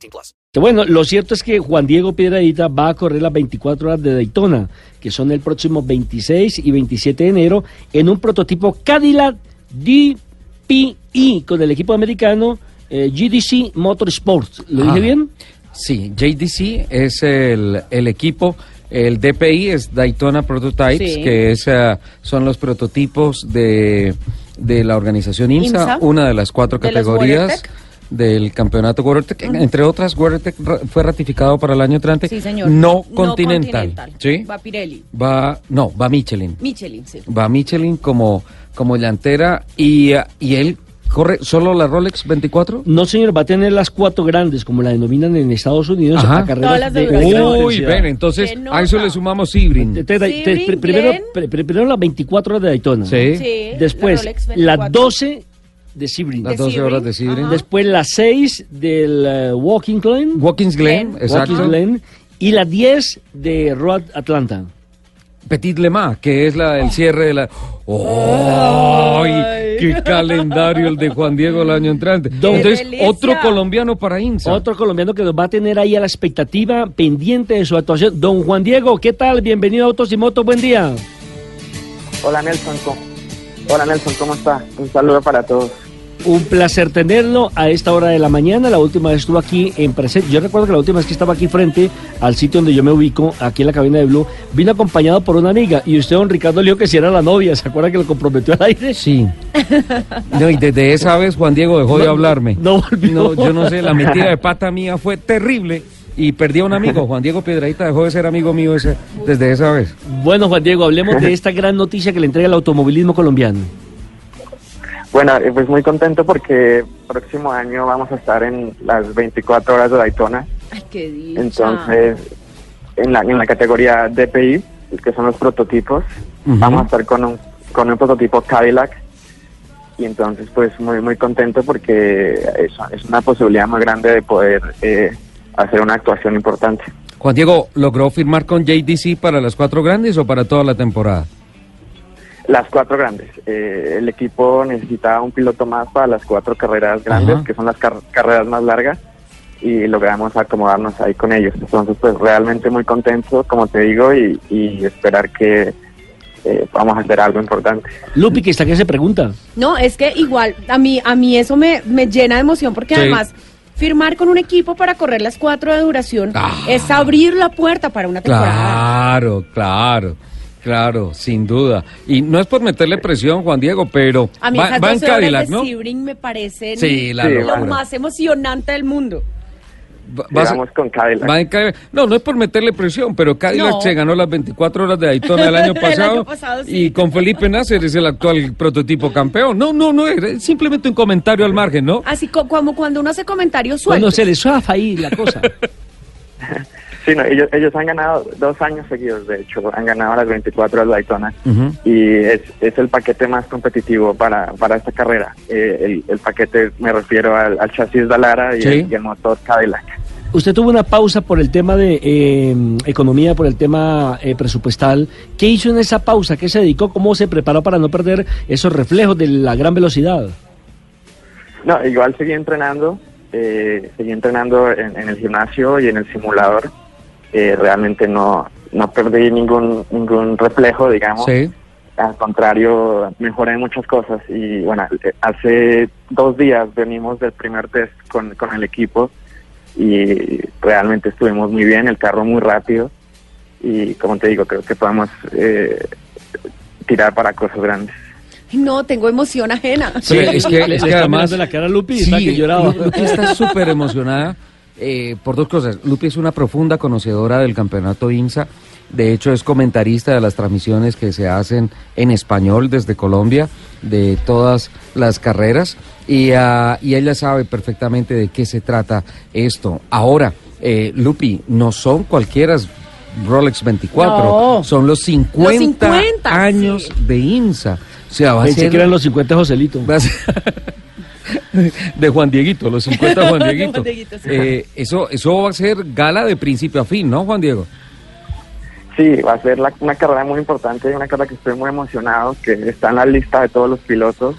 18 plus. Bueno, lo cierto es que Juan Diego Piedradita va a correr las 24 horas de Daytona, que son el próximo 26 y 27 de enero, en un prototipo Cadillac DPI con el equipo americano eh, GDC Motorsports. ¿Lo dije Ah. bien? Sí, JDC es el, el equipo, el DPI es Daytona Prototypes, Sí. que es, eh, son los prototipos de, de la organización IMSA, IMSA, una de las cuatro de categorías. Del campeonato WeatherTech. Entre otras, WeatherTech fue ratificado para el año entrante. Sí, señor. No continental. ¿sí? Va Pirelli. Va, no, va Michelin. Michelin, sí. Va Michelin como, como llantera y, y él corre solo la Rolex 24. No, señor, va a tener las cuatro grandes, como la denominan en Estados Unidos, Ajá. a carreras Todas las de de Uy, intensidad. ven, entonces ¡Qué a eso le sumamos Sebring. Te- te- te- Sebring, pri- primero, primero las 24 horas de Daytona. Sí. Sí, Después, la Rolex las 24. 12 de Sebring. Las De 12 horas de Sebring, ajá. Después las 6 del eh, Walking Glen. Watkins Glen, Glen. exacto. Watkins Glen, y las 10 de Road Atlanta. Petit Le Mans, que es la, el cierre de la... ¡Ay! ¡Qué calendario el de Juan Diego el año entrante! Entonces, delicia! otro colombiano para INSA. Otro colombiano que nos va a tener ahí a la expectativa pendiente de su actuación. Don Juan Diego, ¿qué tal? Bienvenido a Autos y Motos, buen día. Hola Nelson, ¿cómo? Hola Nelson, ¿cómo está? Un saludo para todos. Un placer tenerlo a esta hora de la mañana. La última vez estuvo aquí en presente. Yo recuerdo que la última vez que estaba aquí frente al sitio donde yo me ubico, aquí en la cabina de Blue, vino acompañado por una amiga y usted, don Ricardo, le dijo que si era la novia. ¿Se acuerda que lo comprometió al aire? Sí. No, y desde esa vez Juan Diego dejó de hablarme. no volvió. No, yo no sé, la metida de pata mía fue terrible y perdí a un amigo. Juan Diego Piedradita dejó de ser amigo mío ese, desde esa vez. Bueno, Juan Diego, hablemos de esta gran noticia que le entrega el automovilismo colombiano. Bueno, eh, pues muy contento porque próximo año vamos a estar en las 24 horas de Daytona. Ay, qué dicha. Entonces, en la, en la categoría DPI, que son los prototipos, vamos a estar con un, con un prototipo Cadillac. Y entonces, pues muy, muy contento porque es, es una posibilidad muy grande de poder eh, hacer una actuación importante. Juan Diego, ¿logró firmar con JDC para las cuatro grandes o para toda la temporada? Las cuatro grandes. Eh, el equipo necesitaba un piloto más para las cuatro carreras grandes, Ajá. que son las car- carreras más largas, y logramos acomodarnos ahí con ellos. Entonces, pues realmente muy contento, como te digo, y, y esperar que eh, vamos a hacer algo importante. Lupi, que está que se pregunta. No, es que igual, a mí, a mí eso me, me llena de emoción porque Sí. además firmar con un equipo para correr las cuatro de duración Ah. es abrir la puerta para una temporada. Claro, claro, claro, sin duda. Y no es por meterle presión, Juan Diego, pero A mí va, esas va en 12 horas Cadillac, ¿no? Sebring me parecen Sí, la Sí, lo locura. más emocionante del mundo. Va- Vamos con Cadillac. va en Cadillac. No, no es por meterle presión, pero Cadillac No. se ganó las 24 horas de Daytona el año El pasado, año pasado, sí. y con Felipe Nasser es el actual prototipo campeón. No, no, no, es simplemente un comentario al margen, ¿no? Así co- como cuando uno hace comentarios sueltos. Bueno, se le zafa ahí la cosa. Sí, no, ellos, ellos han ganado dos años seguidos, de hecho, han ganado las 24 horas de Daytona. Y es, es el paquete más competitivo para, para esta carrera. Eh, el, el paquete me refiero al, al chasis Dalara y, Sí. el, y el motor Cadillac. Usted tuvo una pausa por el tema de eh, economía, por el tema eh, presupuestal. ¿Qué hizo en esa pausa? ¿Qué se dedicó? ¿Cómo se preparó para no perder esos reflejos de la gran velocidad? No, igual seguí entrenando, eh, seguí entrenando en, en el gimnasio y en el simulador. Eh, realmente no, no perdí ningún, ningún reflejo, digamos. Sí. Al contrario, mejoré muchas cosas y bueno, hace dos días venimos del primer test con, con el equipo y realmente estuvimos muy bien, el carro muy rápido y como te digo, creo que podemos eh, tirar para cosas grandes. No, tengo emoción ajena. Sí, es que, es además... mirando la cara Lupi, está que lloraba. Lu- Lupi está súper emocionada. Eh, por dos cosas. Lupi es una profunda conocedora del campeonato INSA. De hecho, es comentarista de las transmisiones que se hacen en español desde Colombia, de todas las carreras. Y, ah, y ella sabe perfectamente de qué se trata esto. Ahora, eh, Lupi, no son cualquiera Rolex 24, No. son los 50, Los 50, años sí. de INSA. O sea, va a Pensé ser... que eran los 50 de Joselito. Va a ser- de Juan Dieguito, los 50 de Juan Dieguito. Juan Dieguito, sí. Eh, eso, eso va a ser gala de principio a fin, ¿no, Juan Diego? Sí, va a ser la- una carrera muy importante y una carrera que estoy muy emocionado, que está en la lista de todos los pilotos.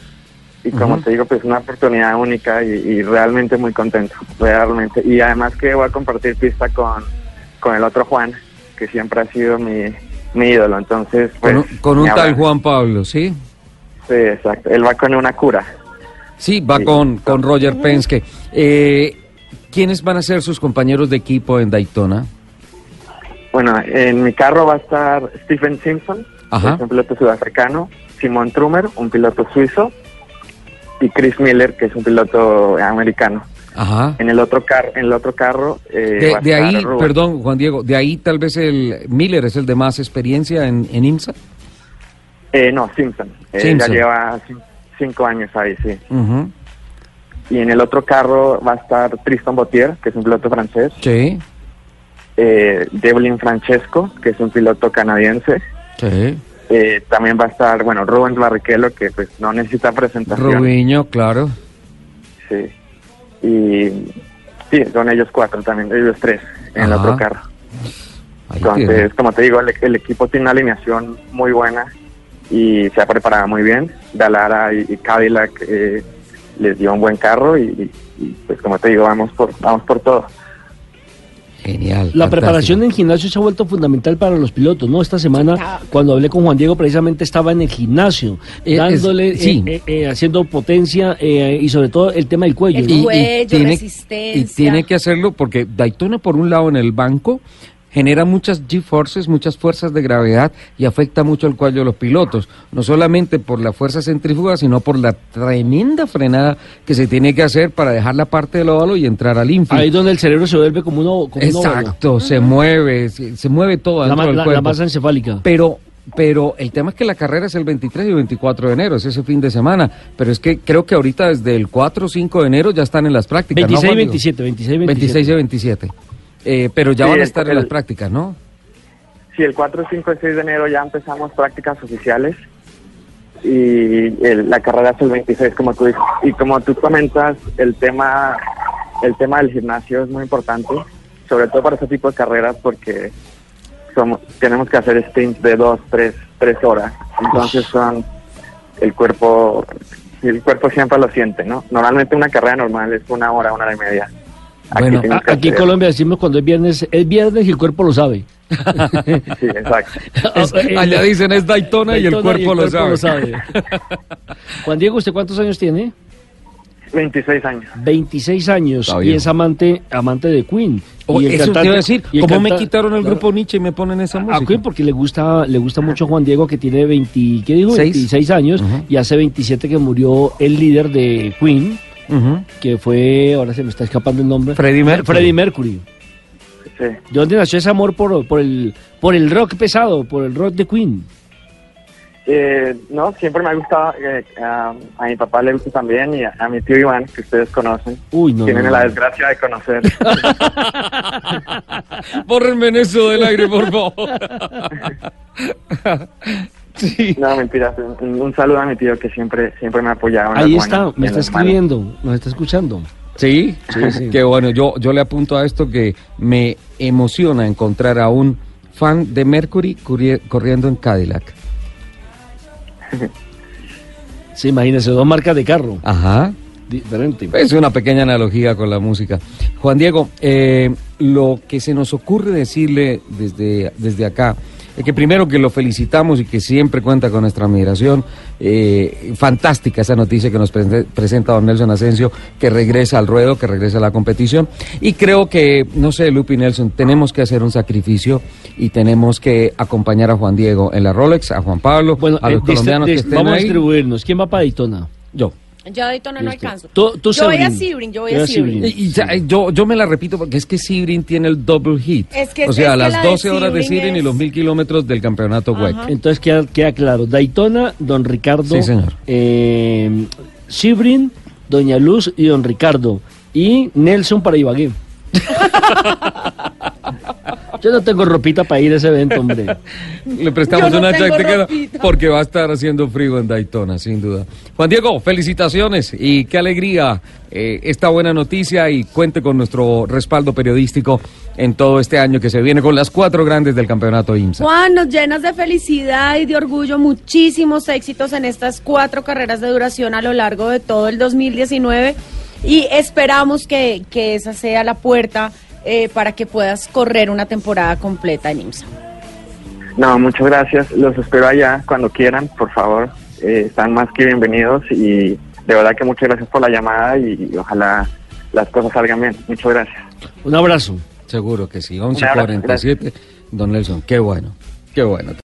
Y como te digo, pues una oportunidad única y, y realmente muy contento, realmente. Y además que voy a compartir pista con, con el otro Juan, que siempre ha sido mi, mi ídolo. Entonces, pues... con un, con un tal. Juan Pablo, ¿sí? Sí, exacto. Él va con una cura. Sí, va Sí. con, con Roger Penske. Eh, ¿Quiénes van a ser sus compañeros de equipo en Daytona? Bueno, en mi carro va a estar Stephen Simpson, Ajá. que es un piloto sudafricano, Simon Trumer, un piloto suizo, y Chris Miller, que es un piloto americano. Ajá. En el otro carro, en el otro carro eh, De, ahí, Rubén. perdón, Juan Diego, de ahí tal vez el Miller es el de más experiencia en, en IMSA. Eh, no, Simpson. Eh, Simpson. Ya lleva cinco años ahí, sí. Y en el otro carro va a estar Tristan Botier, que es un piloto francés, Sí, eh, Devlin Francesco, que es un piloto canadiense. sí. Eh, también va a estar, bueno, Rubens Barrichello, que pues no necesita presentación. Rubiño, claro. Sí. Y sí, son ellos cuatro también, ellos tres en el otro carro. Ahí Entonces, tiene. como te digo, el, el equipo tiene una alineación muy buena y se ha preparado muy bien. Dalara y, y Cadillac eh, les dio un buen carro y, y- y, pues como te digo, vamos por, vamos por todo. La Genial. fantástico. preparación en gimnasio se ha vuelto fundamental para los pilotos, ¿no? Esta semana, cuando hablé con Juan Diego, precisamente estaba en el gimnasio, Eh, es- dándole, sí. eh, eh, eh, haciendo potencia eh, y sobre todo el tema del cuello. El ¿no? Y- y cuello, tiene- resistencia. Y tiene que hacerlo porque Daytona, por un lado, en el banco, genera muchas G-forces, muchas fuerzas de gravedad y afecta mucho el cuello de los pilotos. No solamente por la fuerza centrífuga, sino por la tremenda frenada que se tiene que hacer para dejar la parte del óvalo y entrar al infield. Ahí donde el cerebro se vuelve como como un óvalo. Exacto, se mueve, se, se mueve todo La, del la- la cuerpo. masa encefálica. Pero, pero el tema es que la carrera es el 23 y 24 de enero, es ese fin de semana. Pero es que creo que ahorita desde el 4 o 5 de enero ya están en las prácticas. ¿no, 26 y Juan Diego? 27, 26 y 27. 26 y 27. Eh, pero ya Sí, van a el- estar en las prácticas, ¿no? Sí, el 4, 5 y 6 de enero ya empezamos prácticas oficiales y el- la carrera es el 26, como tú dices. Y como tú comentas, el tema, el tema del gimnasio es muy importante, sobre todo para ese tipo de carreras porque somos, tenemos que hacer stints de 2, 3, 3 horas. Entonces son el cuerpo, el cuerpo siempre lo siente, ¿no? Normalmente una carrera normal es una hora, una hora y media. Bueno, Aquí en Colombia decimos cuando es viernes, es viernes y el cuerpo lo sabe. Sí, exacto. Es- allá dicen es Daytona, y el cuerpo, lo, sabe. Juan Diego, ¿usted cuántos años tiene? 26 años. 26 años Está y bien. es amante amante de Queen. Oh, Y el eso te iba a decir, ¿cómo me quitaron el Claro. grupo Nietzsche y me ponen esa A música? Queen porque le gusta le gusta mucho a Juan Diego que tiene 20, ¿qué dijo? Seis. 26 años y hace 27 que murió el líder de Queen, Que fue, ahora se me está escapando el nombre. Freddie Mercury. Freddie Mercury. Sí. ¿De dónde nació ese amor por, por el por el rock pesado, por el rock de Queen? Eh, no, siempre me ha gustado. eh, a, a mi papá le gusta también y a, a mi tío Iván, que ustedes conocen. Uy, no. Tienen no, la desgracia de conocer. Bórrenme eso del aire, por favor. sí. no, mentiras. Un, un saludo a mi tío que siempre siempre me ha apoyado. Ahí está, me está escribiendo, nos está escuchando. ¿Sí? Sí, sí. Qué bueno, yo, yo le apunto a esto que me emociona encontrar a un fan de Mercury corri- corriendo en Cadillac. Sí, imagínese, dos marcas de carro, Ajá. diferente. Es una pequeña analogía con la música. Juan Diego, eh, lo que se nos ocurre decirle desde, desde acá que primero que lo felicitamos y que siempre cuenta con nuestra admiración. Eh, fantástica esa noticia que nos prese- presenta don Nelson Asensio, que regresa al ruedo, que regresa a la competición. Y creo que, no sé, Lupi Nelson, tenemos que hacer un sacrificio y tenemos que acompañar a Juan Diego en la Rolex, a Juan Pablo, Bueno, a eh, los dist- colombianos que estén vamos a distribuirnos. ¿Quién va para Daytona? Yo. Yo a Daytona no alcanzo. Tú- tú, yo voy a Sebring. Sebring, yo voy a a Sebring. Sebring. Y, y ya, yo, yo me la repito porque es que Sibrin tiene el double hit. Es que- o sea, es que las la de 12 horas de Sebring Sibrin y los mil kilómetros del campeonato WEC. Entonces queda, queda claro. Daytona, don Ricardo. Sí, señor. Eh, Sibrin, doña Luz y don Ricardo. Y Nelson para Ibagué. Yo no tengo ropita para ir a ese evento, hombre. Le prestamos no una chaqueta porque va a estar haciendo frío en Daytona, sin duda. Juan Diego, felicitaciones y qué alegría eh, esta buena noticia y cuente con nuestro respaldo periodístico en todo este año que se viene con las cuatro grandes del campeonato IMSA. Juan, nos llenas de felicidad y de orgullo, muchísimos éxitos en estas cuatro carreras de duración a lo largo de todo el 2019 y esperamos que, que esa sea la puerta eh, para que puedas correr una temporada completa en IMSA. No, muchas gracias. Los espero allá cuando quieran, por favor. Eh, están más que bienvenidos y de verdad que muchas gracias por la llamada y, ojalá las cosas salgan bien. Muchas gracias. Un abrazo. Seguro que sí, abrazo, 11.47. Don Nelson, qué bueno, qué bueno.